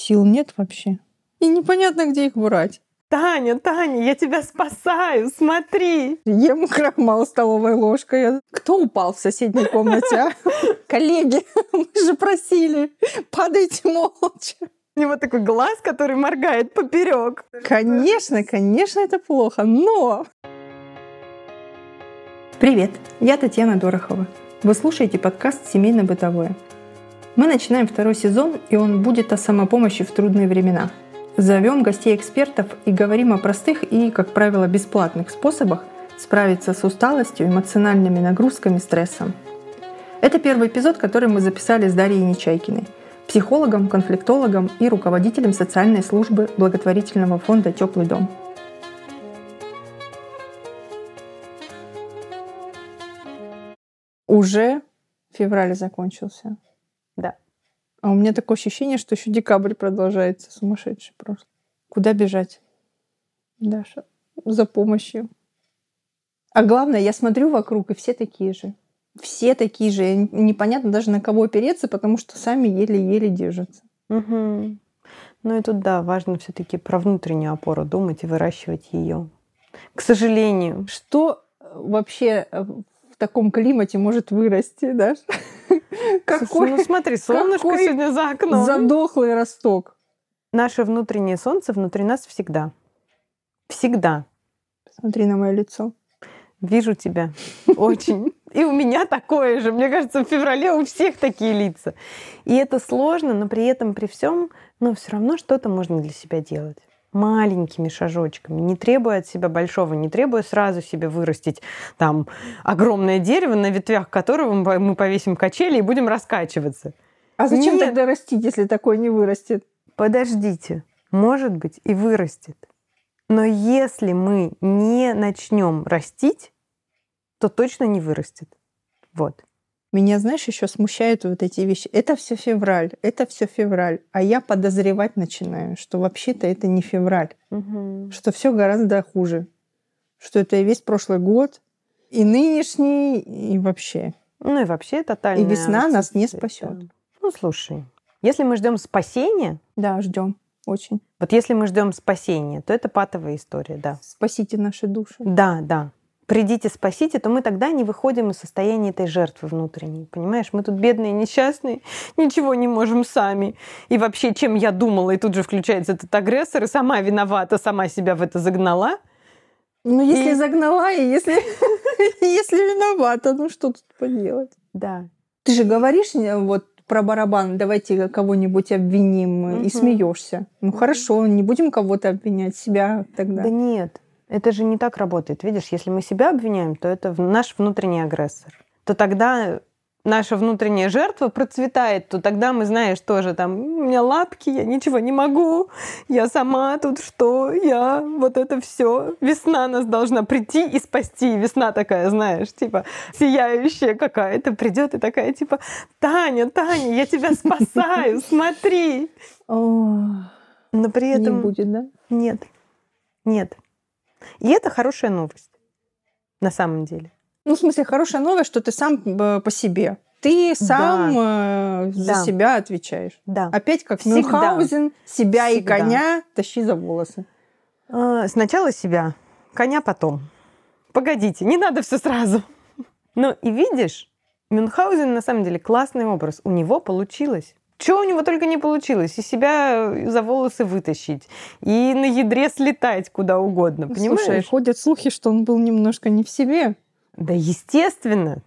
Сил нет вообще. И непонятно, где их брать. Таня, Таня, я тебя спасаю, смотри. Ем крахмал столовой ложкой. Кто упал в соседней комнате, а? Коллеги, мы же просили, падайте молча. У него такой глаз, который моргает поперек. Конечно, конечно, это плохо, но... Привет, я Татьяна Дорохова. Вы слушаете подкаст «Семейно-бытовое». Мы начинаем второй сезон, и он будет о самопомощи в трудные времена. Зовем гостей-экспертов и говорим о простых и, как правило, бесплатных способах справиться с усталостью, эмоциональными нагрузками, стрессом. Это первый эпизод, который мы записали с Дарьей Нечайкиной, психологом, конфликтологом и руководителем социальной службы благотворительного фонда «Теплый дом». Уже февраль закончился. А у меня такое ощущение, что еще декабрь продолжается, сумасшедший просто. Куда бежать, Даша? За помощью. А главное, я смотрю вокруг, и все такие же. Все такие же. И Непонятно даже на кого опереться, потому что сами еле-еле держатся. Угу. Ну и тут, да, важно все-таки про внутреннюю опору думать и выращивать ее. К сожалению. Что э, вообще э, в таком климате может вырасти, да? Какой, ну смотри, солнышко какой сегодня за окном. задохлый росток. Наше внутреннее солнце внутри нас всегда. Всегда. Смотри на мое лицо. Вижу тебя. Очень. И у меня такое же. Мне кажется, в феврале у всех такие лица. И это сложно, но при этом, при всем, но все равно что-то можно для себя делать маленькими шажочками, не требуя от себя большого, не требуя сразу себе вырастить там огромное дерево, на ветвях которого мы повесим качели и будем раскачиваться. А зачем Нет. тогда растить, если такой не вырастет? Подождите, может быть и вырастет. Но если мы не начнем растить, то точно не вырастет. Вот. Меня, знаешь, еще смущают вот эти вещи. Это все февраль, это все февраль. А я подозревать начинаю, что вообще-то это не февраль, что все гораздо хуже. Что это и весь прошлый год, и нынешний, и вообще. Ну и вообще тотально. И весна нас не спасет. Ну слушай, если мы ждем спасения, Да, ждем. Очень. вот если мы ждем спасения, то это патовая история, да. Спасите наши души. Да, да. Придите, спасите, то мы тогда не выходим из состояния этой жертвы внутренней. Понимаешь, мы тут бедные, несчастные, ничего не можем сами. И вообще, чем я думала, и тут же включается этот агрессор, и сама виновата, сама себя в это загнала. Ну, если И- загнала, и если, если виновата, ну что тут поделать? Да. Ты же говоришь э, вот про барабан, давайте кого-нибудь обвиним э, и смеешься. Ну хорошо, не будем кого-то обвинять, себя тогда. Да нет, это же не так работает. Видишь, если мы себя обвиняем, то это наш внутренний агрессор. То тогда наша внутренняя жертва процветает, то тогда мы, знаешь, тоже там, у меня лапки, я ничего не могу, я сама тут что, я вот это все. Весна нас должна прийти и спасти. Весна такая, знаешь, типа сияющая какая-то придет и такая, типа, Таня, Таня, я тебя спасаю, смотри. Но при не этом будет, да? нет. Нет. И это хорошая новость. На самом деле. Ну, в смысле, хорошая новость, что ты сам э, по себе. Ты сам э, за Да. себя отвечаешь. Да. Опять как Всегда. Мюнхгаузен, себя и Всегда. коня тащи за волосы. А, Сначала себя, коня потом. Погодите, не надо все сразу. Ну и видишь, Мюнхгаузен на самом деле классный образ. У него получилось. Чего у него только не получилось. И себя за волосы вытащить, и на ядре слетать куда угодно. Понимаешь? Слушай, ходят слухи, что он был немножко не в себе. Да, естественно.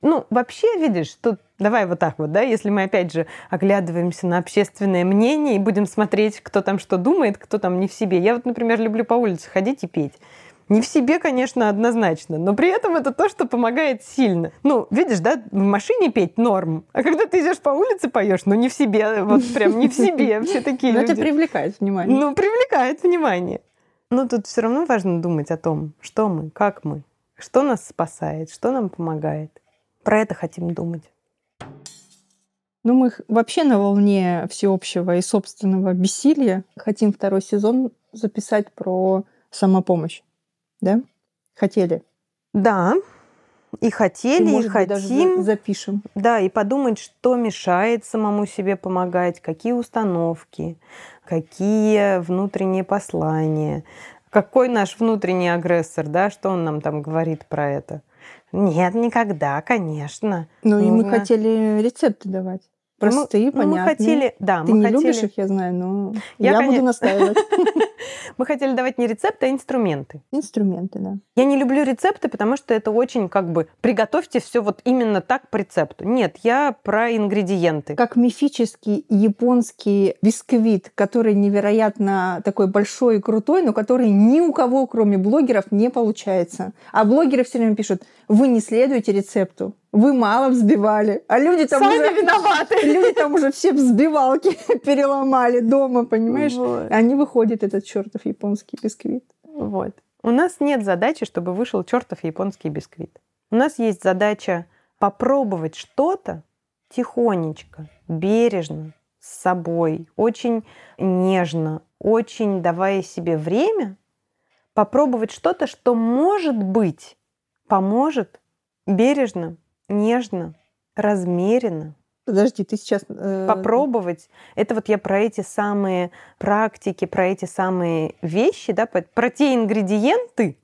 Ну, вообще, видишь, тут давай вот так вот, да, если мы опять же оглядываемся на общественное мнение и будем смотреть, кто там что думает, кто там не в себе. Я вот, например, люблю по улице ходить и петь. Не в себе, конечно, однозначно, но при этом это то, что помогает сильно. Ну, видишь, да, в машине петь норм, а когда ты идешь по улице поешь, ну не в себе, вот прям не в себе, все такие Но это люди. привлекает внимание. Ну, привлекает внимание. Но тут все равно важно думать о том, что мы, как мы, что нас спасает, что нам помогает. Про это хотим думать. Ну, мы вообще на волне всеобщего и собственного бессилия хотим второй сезон записать про самопомощь. Да? Хотели. Да, И хотели, и, может быть, хотим. даже запишем. Да, и подумать, что мешает самому себе помогать, какие установки, какие внутренние послания, какой наш внутренний агрессор, да, что он нам там говорит про это. Нет, никогда, конечно. Ну, и мы Нужно- хотели рецепты давать. Простые, Ну, мы- ну, понятные. мы хотели, да, Ты мы не хотели, любишь их, я знаю, но Я, я, коне- буду настаивать. мы хотели давать не рецепты, а инструменты. Инструменты, да. Я не люблю рецепты, потому что это очень как бы приготовьте все вот именно так по рецепту. Нет, я про ингредиенты. Как мифический японский бисквит, который невероятно такой большой и крутой, но который ни у кого, кроме блогеров, не получается. А блогеры все время пишут, вы не следуете рецепту, вы мало взбивали. А люди там Сами уже... виноваты. Люди там уже все взбивалки переломали дома, понимаешь? Вот. Они выходят, этот чертов японский бисквит. Вот. У нас нет задачи, чтобы вышел чертов японский бисквит. У нас есть задача попробовать что-то тихонечко, бережно, с собой, очень нежно, очень давая себе время, попробовать что-то, что, может быть, поможет бережно, нежно, размеренно Подожди, ты сейчас... э, попробовать. Это вот я про эти самые практики, про эти самые вещи, да, про те ингредиенты,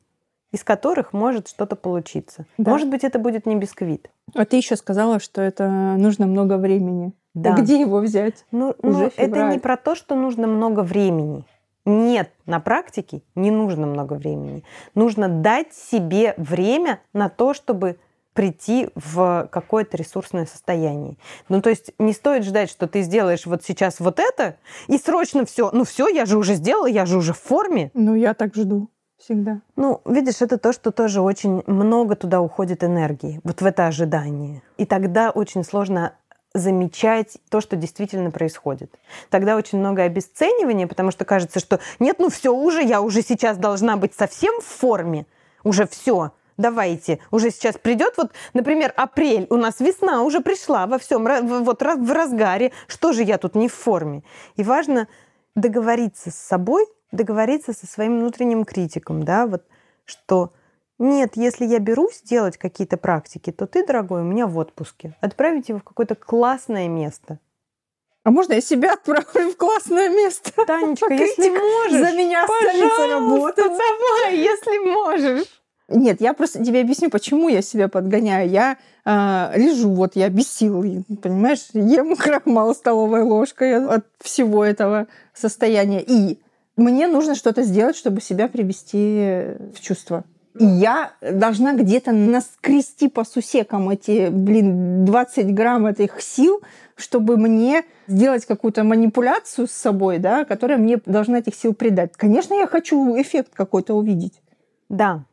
из которых может что-то получиться. Да. Может быть, это будет не бисквит. А ты еще сказала, что это нужно много времени. Да. Где его взять? Ну, Уже ну, это не про то, что нужно много времени. Нет, на практике не нужно много времени. Нужно дать себе время на то, чтобы прийти в какое-то ресурсное состояние. Ну, то есть не стоит ждать, что ты сделаешь вот сейчас вот это, и срочно все. Ну, все, я же уже сделала, я же уже в форме. Ну, я так жду всегда. Ну, видишь, это то, что тоже очень много туда уходит энергии, вот в это ожидание. И тогда очень сложно замечать то, что действительно происходит. Тогда очень много обесценивания, потому что кажется, что нет, ну все уже, я уже сейчас должна быть совсем в форме, уже все. Давайте, уже сейчас придет, вот, например, апрель, у нас весна уже пришла во всем, вот в разгаре, что же я тут не в форме? И важно договориться с собой, договориться со своим внутренним критиком, да, вот, что нет, если я берусь делать какие-то практики, то ты, дорогой, у меня в отпуске. Отправить его в какое-то классное место. А можно я себя отправлю в классное место? Танечка, если можешь, За меня пожалуйста, работать. давай, если можешь. Нет, я просто тебе объясню, почему я себя подгоняю. Я а, лежу, вот я без сил, понимаешь, ем крахмал столовой ложкой от всего этого состояния. И мне нужно что-то сделать, чтобы себя привести в чувство. И я должна где-то наскрести по сусекам эти, блин, 20 грамм этих сил, чтобы мне сделать какую-то манипуляцию с собой, да, которая мне должна этих сил придать. Конечно, я хочу эффект какой-то увидеть. Да,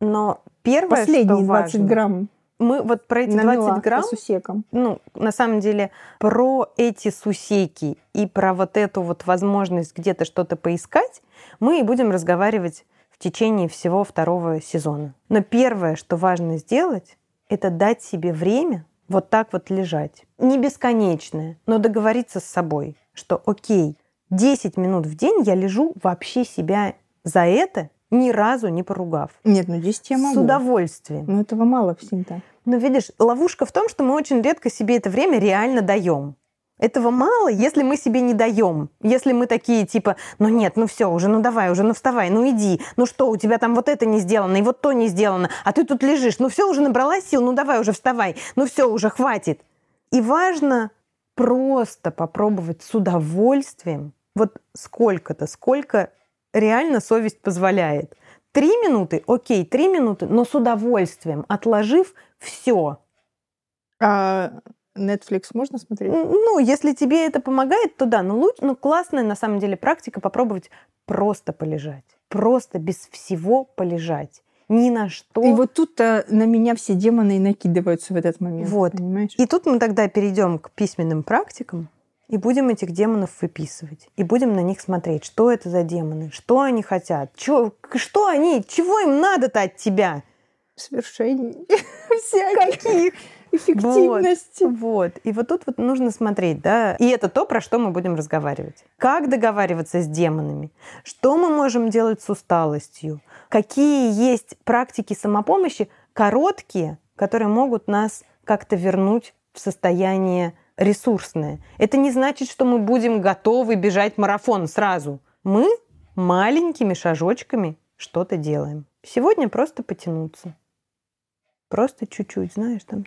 но первое, Последние что 20 важно, грамм мы вот про эти намела 20 грамм, по сусекам. ну, на самом деле, про эти сусеки и про вот эту вот возможность где-то что-то поискать, мы и будем разговаривать в течение всего второго сезона. Но первое, что важно сделать, это дать себе время вот так вот лежать. Не бесконечное, но договориться с собой, что окей, 10 минут в день я лежу вообще себя за это ни разу не поругав. Нет, ну 10 я могу. С удовольствием. Но этого мало всегда. Но видишь, ловушка в том, что мы очень редко себе это время реально даем. Этого мало, если мы себе не даем. Если мы такие типа, ну нет, ну все уже, ну давай уже, ну вставай, ну иди. Ну что, у тебя там вот это не сделано, и вот то не сделано, а ты тут лежишь. Ну все, уже набрала сил, ну давай уже вставай. Ну все, уже хватит. И важно просто попробовать с удовольствием, вот сколько-то, сколько реально совесть позволяет. Три минуты, окей, три минуты, но с удовольствием, отложив все. А Netflix можно смотреть? Ну, если тебе это помогает, то да. Но лучше, ну, классная на самом деле практика попробовать просто полежать. Просто без всего полежать. Ни на что. И вот тут-то на меня все демоны и накидываются в этот момент. Вот. Понимаешь? И тут мы тогда перейдем к письменным практикам и будем этих демонов выписывать. И будем на них смотреть, что это за демоны, что они хотят, чё, что они, чего им надо-то от тебя. Свершений всяких. Каких? Эффективности. Вот. И вот тут вот нужно смотреть, да. И это то, про что мы будем разговаривать. Как договариваться с демонами? Что мы можем делать с усталостью? Какие есть практики самопомощи, короткие, которые могут нас как-то вернуть в состояние ресурсное. Это не значит, что мы будем готовы бежать марафон сразу. Мы маленькими шажочками что-то делаем. Сегодня просто потянуться. Просто чуть-чуть, знаешь, там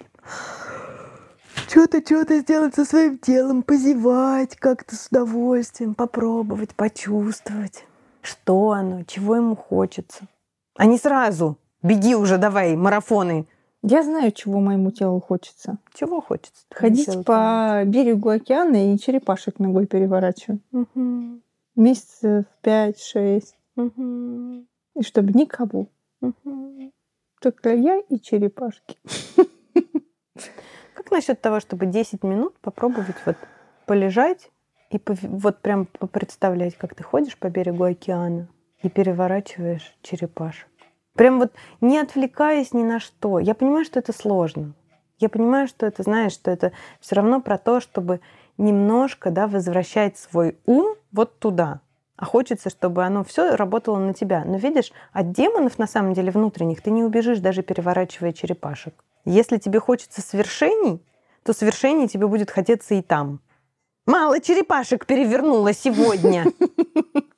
что-то, что-то сделать со своим телом, позевать как-то с удовольствием, попробовать, почувствовать, что оно, чего ему хочется. А не сразу, беги уже, давай, марафоны. Я знаю, чего моему телу хочется. Чего хочется? Ходить по берегу океана и черепашек ногой переворачивать. Угу. Месяцев пять-шесть. Угу. И чтобы никого. Угу. Только я и черепашки. Как насчет того, чтобы 10 минут попробовать вот полежать и вот прям представлять, как ты ходишь по берегу океана и переворачиваешь черепашек? Прям вот не отвлекаясь ни на что. Я понимаю, что это сложно. Я понимаю, что это, знаешь, что это все равно про то, чтобы немножко да, возвращать свой ум вот туда. А хочется, чтобы оно все работало на тебя. Но видишь, от демонов на самом деле внутренних ты не убежишь, даже переворачивая черепашек. Если тебе хочется свершений, то свершений тебе будет хотеться и там. Мало черепашек перевернула сегодня.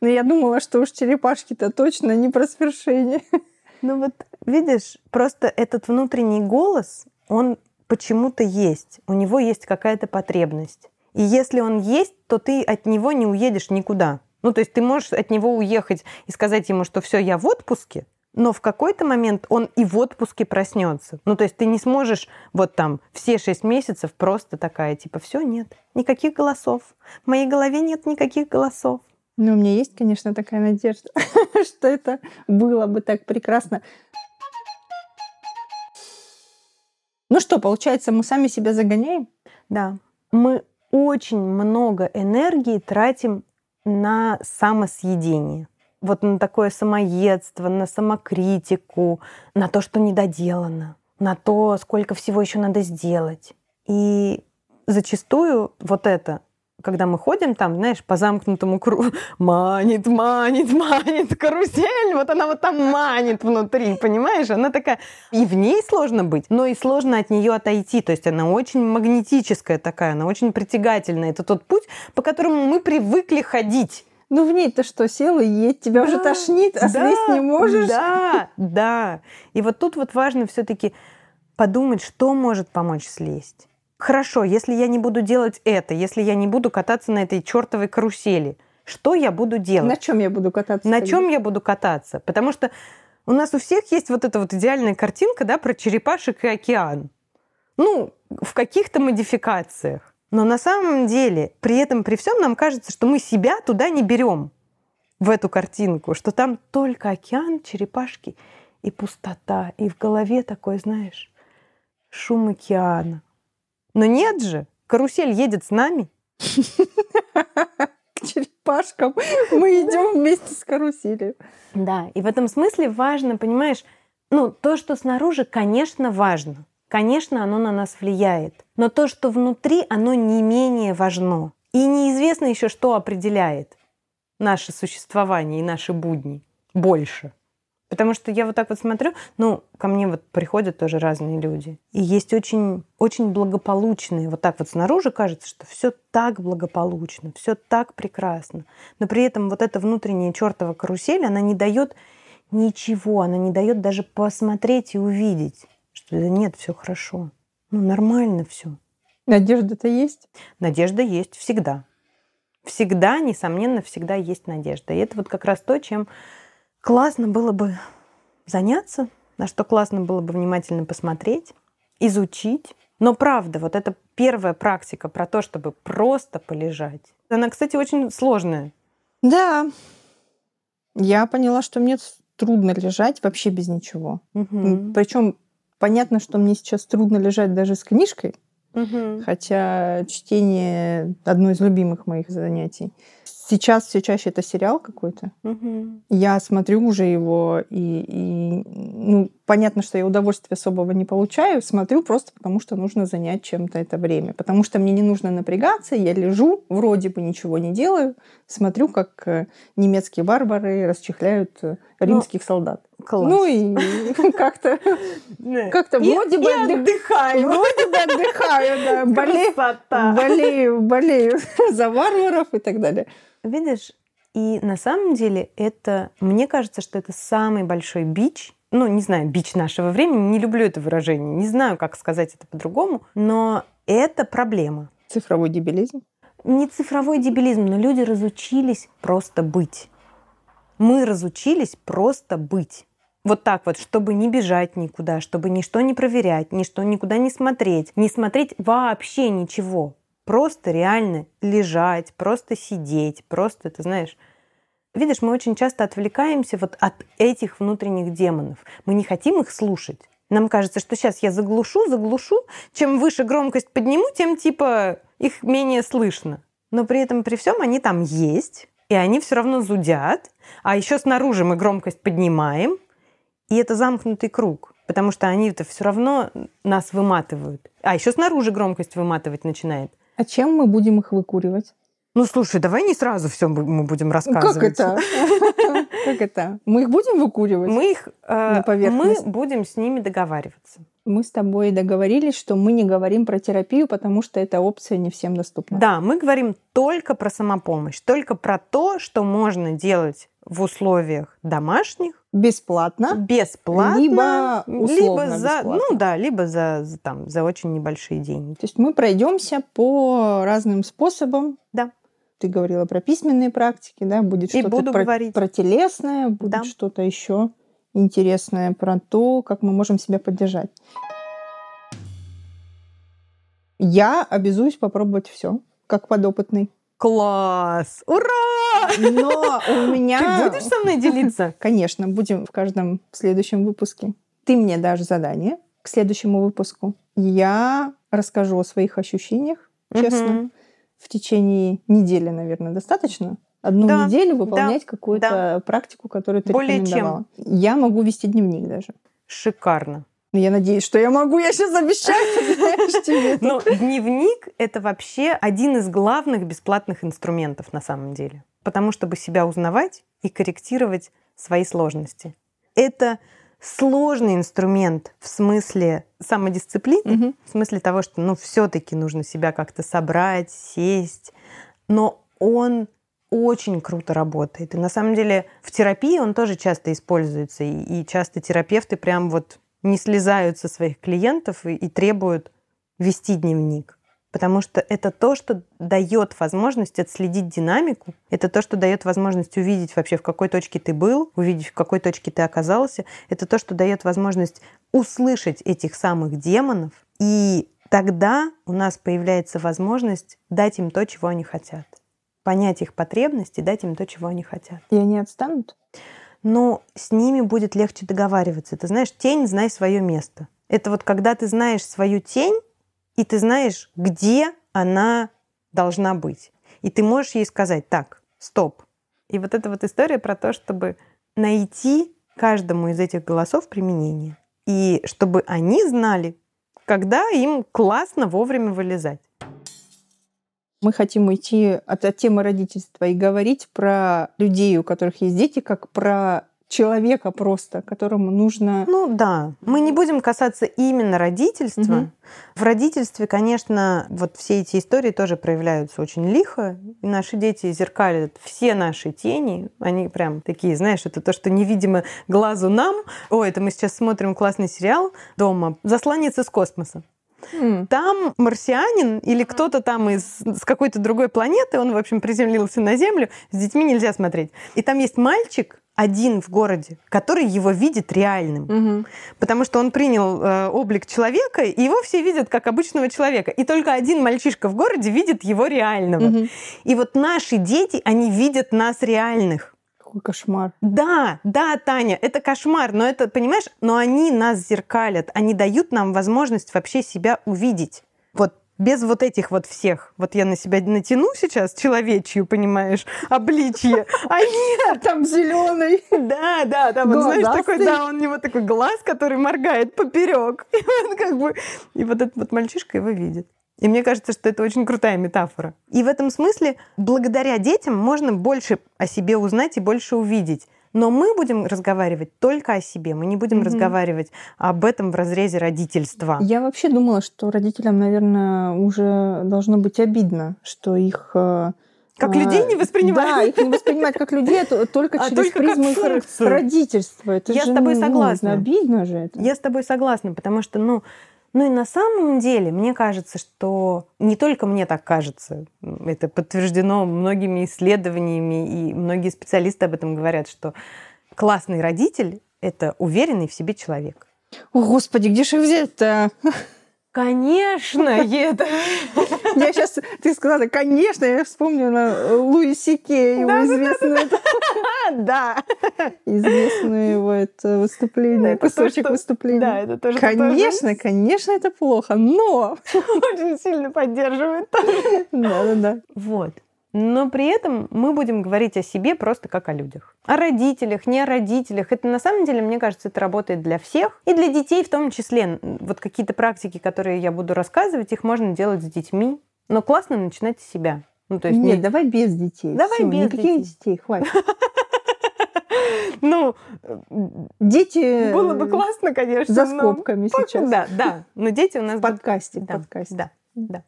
Но я думала, что уж черепашки-то точно не про свершение. Ну вот, видишь, просто этот внутренний голос, он почему-то есть. У него есть какая-то потребность. И если он есть, то ты от него не уедешь никуда. Ну, то есть ты можешь от него уехать и сказать ему, что все, я в отпуске, но в какой-то момент он и в отпуске проснется. Ну, то есть ты не сможешь вот там все шесть месяцев просто такая, типа, все, нет, никаких голосов. В моей голове нет никаких голосов. Ну, у меня есть, конечно, такая надежда, что это было бы так прекрасно. Ну что, получается, мы сами себя загоняем? Да. Мы очень много энергии тратим на самосъедение вот на такое самоедство, на самокритику, на то, что недоделано, на то, сколько всего еще надо сделать. И зачастую вот это, когда мы ходим там, знаешь, по замкнутому кругу, манит, манит, манит, карусель, вот она вот там манит внутри, понимаешь? Она такая, и в ней сложно быть, но и сложно от нее отойти, то есть она очень магнетическая такая, она очень притягательная. Это тот путь, по которому мы привыкли ходить. Ну в ней-то что, села и едь, тебя да, уже тошнит, а да, слезть не можешь? Да, да. И вот тут вот важно все таки подумать, что может помочь слезть. Хорошо, если я не буду делать это, если я не буду кататься на этой чертовой карусели, что я буду делать? На чем я буду кататься? На чем я буду кататься? Потому что у нас у всех есть вот эта вот идеальная картинка, да, про черепашек и океан. Ну, в каких-то модификациях. Но на самом деле, при этом, при всем нам кажется, что мы себя туда не берем, в эту картинку, что там только океан, черепашки и пустота. И в голове такой, знаешь, шум океана. Но нет же, карусель едет с нами. К черепашкам мы идем вместе с каруселью. Да, и в этом смысле важно, понимаешь, ну, то, что снаружи, конечно, важно. Конечно, оно на нас влияет. Но то, что внутри, оно не менее важно. И неизвестно еще, что определяет наше существование и наши будни больше. Потому что я вот так вот смотрю, ну, ко мне вот приходят тоже разные люди. И есть очень, очень благополучные. Вот так вот снаружи кажется, что все так благополучно, все так прекрасно. Но при этом вот эта внутренняя чертова карусель, она не дает ничего, она не дает даже посмотреть и увидеть что нет, все хорошо. Ну, нормально все. Надежда-то есть? Надежда есть всегда. Всегда, несомненно, всегда есть надежда. И это вот как раз то, чем классно было бы заняться, на что классно было бы внимательно посмотреть, изучить. Но правда, вот эта первая практика про то, чтобы просто полежать, она, кстати, очень сложная. Да. Я поняла, что мне трудно лежать вообще без ничего. Угу. Причем Понятно, что мне сейчас трудно лежать даже с книжкой, угу. хотя чтение одно из любимых моих занятий. Сейчас все чаще это сериал какой-то. Угу. Я смотрю уже его, и, и ну, понятно, что я удовольствия особого не получаю. Смотрю просто потому, что нужно занять чем-то это время. Потому что мне не нужно напрягаться, я лежу, вроде бы ничего не делаю, смотрю, как э, немецкие барбары расчехляют э, римских Но... солдат. Класс. Ну и как-то как-то вроде бы отдыхаю. Вроде бы отдыхаю, да, болею, болею, болею за варваров и так далее. Видишь, и на самом деле это, мне кажется, что это самый большой бич, ну, не знаю, бич нашего времени, не люблю это выражение, не знаю, как сказать это по-другому, но это проблема. Цифровой дебилизм. Не цифровой дебилизм, но люди разучились просто быть. Мы разучились просто быть. Вот так вот, чтобы не бежать никуда, чтобы ничто не проверять, ничто никуда не смотреть, не смотреть вообще ничего. Просто реально лежать, просто сидеть, просто, ты знаешь, Видишь, мы очень часто отвлекаемся вот от этих внутренних демонов. Мы не хотим их слушать. Нам кажется, что сейчас я заглушу, заглушу. Чем выше громкость подниму, тем типа их менее слышно. Но при этом, при всем, они там есть, и они все равно зудят. А еще снаружи мы громкость поднимаем, и это замкнутый круг, потому что они это все равно нас выматывают. А еще снаружи громкость выматывать начинает. А чем мы будем их выкуривать? Ну, слушай, давай не сразу все мы будем Как рассказывать. это? Как это? Мы их будем выкуривать? Мы их, э, На мы поверхность. будем с ними договариваться. Мы с тобой договорились, что мы не говорим про терапию, потому что эта опция не всем доступна. Да, мы говорим только про самопомощь, только про то, что можно делать в условиях домашних, Бесплатно. бесплатно, Либо условно либо за, бесплатно. ну да, либо за, за, там, за очень небольшие деньги. То есть мы пройдемся по разным способам. Да. Ты говорила про письменные практики, да, будет что-то про, говорить. про телесное, будет Да. что-то еще интересное про то, как мы можем себя поддержать. Я обязуюсь попробовать все, как подопытный. Класс! Ура! Но у меня... Ты будешь со мной делиться? Конечно, будем в каждом следующем выпуске. Ты мне дашь задание к следующему выпуску. Я расскажу о своих ощущениях, честно. В течение недели, наверное, достаточно. Одну Да, неделю выполнять какую-то практику, которую ты Более чем. рекомендовала. Я могу вести дневник даже. Шикарно. Но Я надеюсь, что я могу. Я сейчас обещаю, знаешь, тебе. Но дневник — это вообще один из главных бесплатных инструментов на самом деле. Потому чтобы себя узнавать и корректировать свои сложности. Это сложный инструмент в смысле самодисциплины, Мгм. в смысле того, что ну, все-таки нужно себя как-то собрать, сесть. Но он очень круто работает. И на самом деле в терапии он тоже часто используется. И, и часто терапевты прям вот не слезают со своих клиентов и, и требуют вести дневник. Потому что это то, что дает возможность отследить динамику. Это то, что дает возможность увидеть вообще, в какой точке ты был, увидеть, в какой точке ты оказался. Это то, что дает возможность услышать этих самых демонов. И тогда у нас появляется возможность дать им то, чего они хотят. Понять их потребности, дать им то, чего они хотят. И они отстанут? Но с ними будет легче договариваться. Ты знаешь, тень, знай свое место. Это вот когда ты знаешь свою тень, и ты знаешь, где она должна быть. И ты можешь ей сказать, так, стоп. И вот эта вот история про то, чтобы найти каждому из этих голосов применение. И чтобы они знали, когда им классно вовремя вылезать. Мы хотим уйти от, от темы родительства и говорить про людей, у которых есть дети, как про человека просто, которому нужно... Ну да, мы не будем касаться именно родительства. Мгм. В родительстве, конечно, вот все эти истории тоже проявляются очень лихо. И наши дети зеркалят все наши тени. Они прям такие, знаешь, это то, что невидимо глазу нам. О, это мы сейчас смотрим классный сериал дома «Засланец из космоса». Там марсианин или кто-то там из с какой-то другой планеты, он, в общем, приземлился на Землю, с детьми нельзя смотреть. И там есть мальчик один в городе, который его видит реальным. мгм. Потому что он принял э, облик человека, и его все видят как обычного человека. И только один мальчишка в городе видит его реального. Мгм. И вот наши дети, они видят нас реальных. Какой кошмар. Да, да, Таня, это кошмар, но это, понимаешь, но они нас зеркалят, они дают нам возможность вообще себя увидеть. Вот без вот этих вот всех. Вот я на себя натяну сейчас человечью, понимаешь, обличье. А нет, Там зеленый. да, да, да, вот знаешь, такой, да, у него такой глаз, который моргает поперек. И вот как бы, и вот этот вот мальчишка его видит. И мне кажется, что это очень крутая метафора. И в этом смысле, благодаря детям, можно больше о себе узнать и больше увидеть. Но мы будем разговаривать только о себе. Мы не будем Мгм. разговаривать об этом в разрезе родительства. Я вообще думала, что родителям, наверное, уже должно быть обидно, что их... э, Как а, людей не Да, воспринимают. их не воспринимать как людей, а то- только А через только призму их родительства. Это Я же, с тобой ну, согласна. обидно же это. Я с тобой согласна, потому что, ну, ну и на самом деле, мне кажется, что не только мне так кажется, это подтверждено многими исследованиями, и многие специалисты об этом говорят, что классный родитель — это уверенный в себе человек. О, Господи, где же взять-то? Конечно, это... Я сейчас, ты сказала, конечно, я вспомнила э, Луи Сике, его известную, Да, известное его это выступление, кусочек выступления. да, это тоже Конечно, конечно, это плохо, но... очень сильно поддерживает. Да-да-да. Вот. Но при этом мы будем говорить о себе просто как о людях. О родителях, не о родителях. Это на самом деле, мне кажется, это работает для всех. И для детей в том числе. Вот какие-то практики, которые я буду рассказывать, их можно делать с детьми. Но классно начинать с себя. Ну, то есть Нет, не- давай без детей. Давай Всё, без Никаких детей. детей, хватит. Ну, Дети было бы классно, конечно. за скобками сейчас. Да, да. Но дети у нас... В подкасте, Да, да,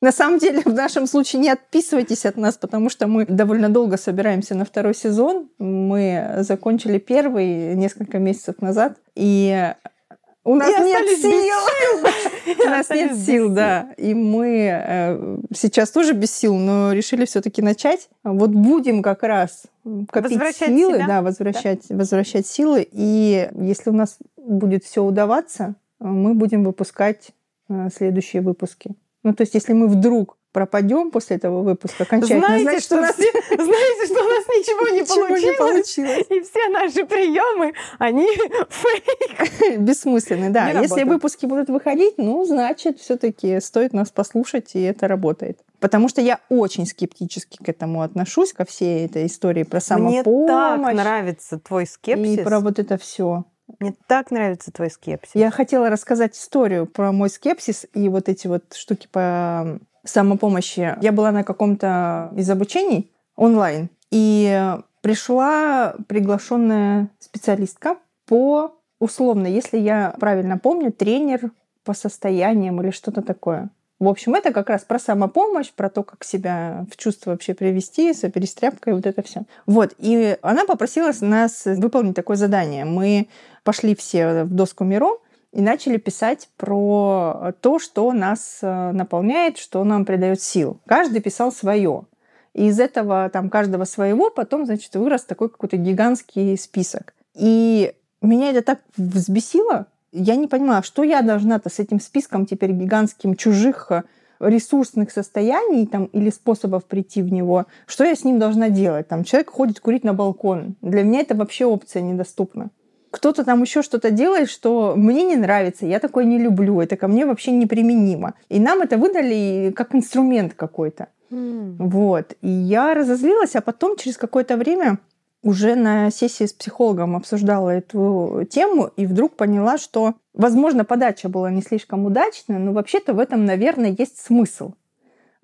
На самом деле, в нашем случае не отписывайтесь от нас, потому что мы довольно долго собираемся на второй сезон. Мы закончили первый несколько месяцев назад, и у нас И нет без сил. У нас нет сил, сил. да. И мы э, сейчас тоже без сил, но решили все-таки начать. Вот будем как раз копить Возвращать силы, себя. да, возвращать, возвращать силы. И если у нас будет все удаваться, мы будем выпускать э, следующие выпуски. Ну, то есть, если мы вдруг пропадем после этого выпуска окончательно, Знаете, значит, что у нас знаете, что у нас ничего не ничего не получилось? получилось. И все наши приемы, они фейк. Бессмысленны, да. Не Если работают. выпуски будут выходить, ну, значит, все-таки стоит нас послушать, и это работает. Потому что я очень скептически к этому отношусь, ко всей этой истории про Мне самопомощь. так нравится твой И скепсис. про вот это все. Мне так нравится твой скепсис. Я хотела рассказать историю про мой скепсис и вот эти вот штуки по самопомощи. Я была на каком-то из обучений онлайн, и пришла приглашенная специалистка по условно, если я правильно помню, тренер по состояниям или что-то такое. В общем, это как раз про самопомощь, про то, как себя в чувство вообще привести, с перестряпкой, вот это все. Вот. И она попросила нас выполнить такое задание. Мы пошли все в доску Миро и начали писать про то, что нас э, наполняет, что нам придает сил. Каждый писал свое. И из этого там каждого своего потом, значит, вырос такой какой-то гигантский список. И меня это так взбесило, я не понимала, что я должна-то с этим списком теперь гигантским чужих э, ресурсных состояний там, или способов прийти в него, что я с ним должна делать? Там человек ходит курить на балкон. Для меня это вообще опция недоступна. Кто-то там еще что-то делает, что мне не нравится, я такое не люблю, это ко мне вообще неприменимо. И нам это выдали как инструмент какой-то. М. Вот. И я разозлилась, а потом через какое-то время уже на сессии с психологом обсуждала эту тему и вдруг поняла, что, возможно, подача была не слишком удачная, но вообще-то в этом, наверное, есть смысл.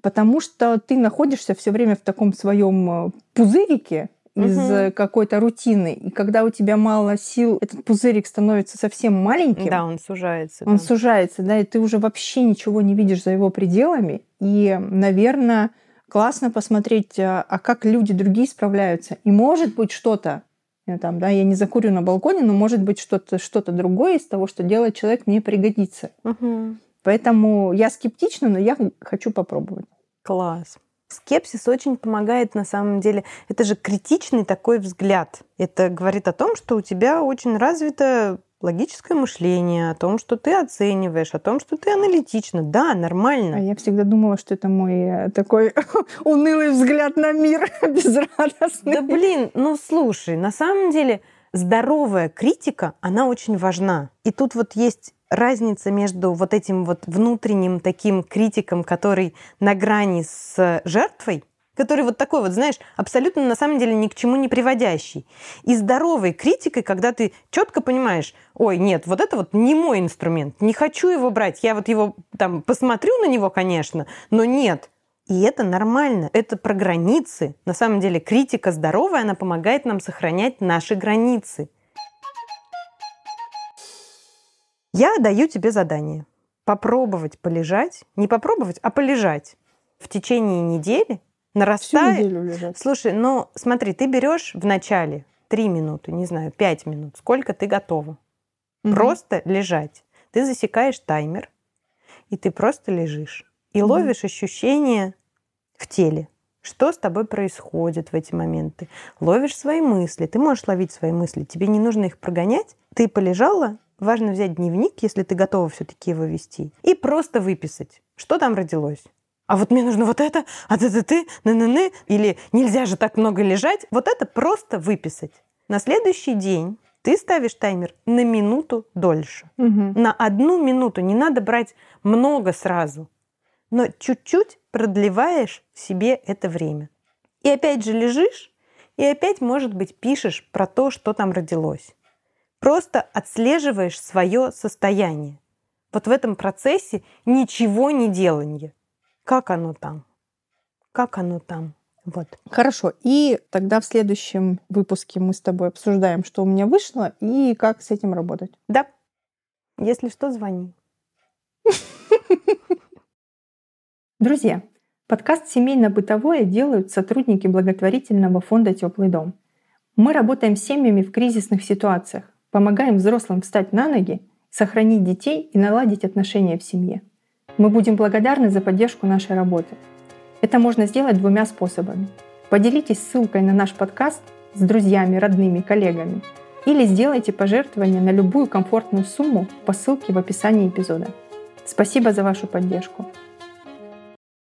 Потому что ты находишься все время в таком своем э, пузырике из э, какой-то рутины. И когда у тебя мало сил, этот пузырик становится совсем маленьким. Да, он сужается. Он да. сужается, да, и ты уже вообще ничего не видишь за его пределами. И, наверное, классно посмотреть, а а как люди другие справляются. И может быть что-то, я там, да, я не закурю на балконе, но может быть что-то что другое из того, что делает человек, мне пригодится. Мгм. Поэтому я скептична, но я хочу попробовать. Класс. Скепсис очень помогает на самом деле. Это же критичный такой взгляд. Это говорит о том, что у тебя очень развито логическое мышление, о том, что ты оцениваешь, о том, что ты аналитична. Да, А нормально. я всегда думала, что это мой э, такой унылый взгляд на мир, безрадостный. Да блин, ну слушай, на самом деле здоровая критика, она очень важна. И тут вот есть разница между вот этим вот внутренним таким критиком, который на грани с жертвой, который вот такой вот, знаешь, абсолютно на самом деле ни к чему не приводящий. И здоровой критикой, когда ты четко понимаешь, ой, нет, вот это вот не мой инструмент, не хочу его брать, я вот его там посмотрю на него, конечно, но нет, И это нормально. Это про границы. На самом деле критика здоровая, она помогает нам сохранять наши границы. Я даю тебе задание. Попробовать полежать. Не попробовать, а полежать. В течение недели нарастает. Слушай, ну смотри, ты берешь в начале 3 минуты, не знаю, 5 минут, сколько ты готова. Мгм. Просто лежать. Ты засекаешь таймер, и ты просто лежишь. И Мгм. ловишь ощущения в теле. Что с тобой происходит в эти моменты? Ловишь свои мысли. Ты можешь ловить свои мысли. Тебе не нужно их прогонять. Ты полежала. Важно взять дневник, если ты готова все-таки его вести, и просто выписать, что там родилось. А вот мне нужно вот это, а ты ты ты на на на или нельзя же так много лежать. Вот это просто выписать. На следующий день ты ставишь таймер на минуту дольше. Мгм. На одну минуту. Не надо брать много сразу. Но чуть-чуть продлеваешь себе это время. И опять же лежишь, и опять, может быть, пишешь про то, что там родилось. Просто отслеживаешь свое состояние. Вот в этом процессе ничего не деланье. Как оно там? Как оно там? Вот. Хорошо. И тогда в следующем выпуске мы с тобой обсуждаем, что у меня вышло и как с этим работать. Да. Если что, звони. Друзья, подкаст «Семейно-бытовое» делают сотрудники благотворительного фонда «Теплый дом». Мы работаем с семьями в кризисных ситуациях, помогаем взрослым встать на ноги, сохранить детей и наладить отношения в семье. Мы будем благодарны за поддержку нашей работы. Это можно сделать двумя способами. Поделитесь ссылкой на наш подкаст с друзьями, родными, коллегами или сделайте пожертвование на любую комфортную сумму по ссылке в описании эпизода. Спасибо за вашу поддержку.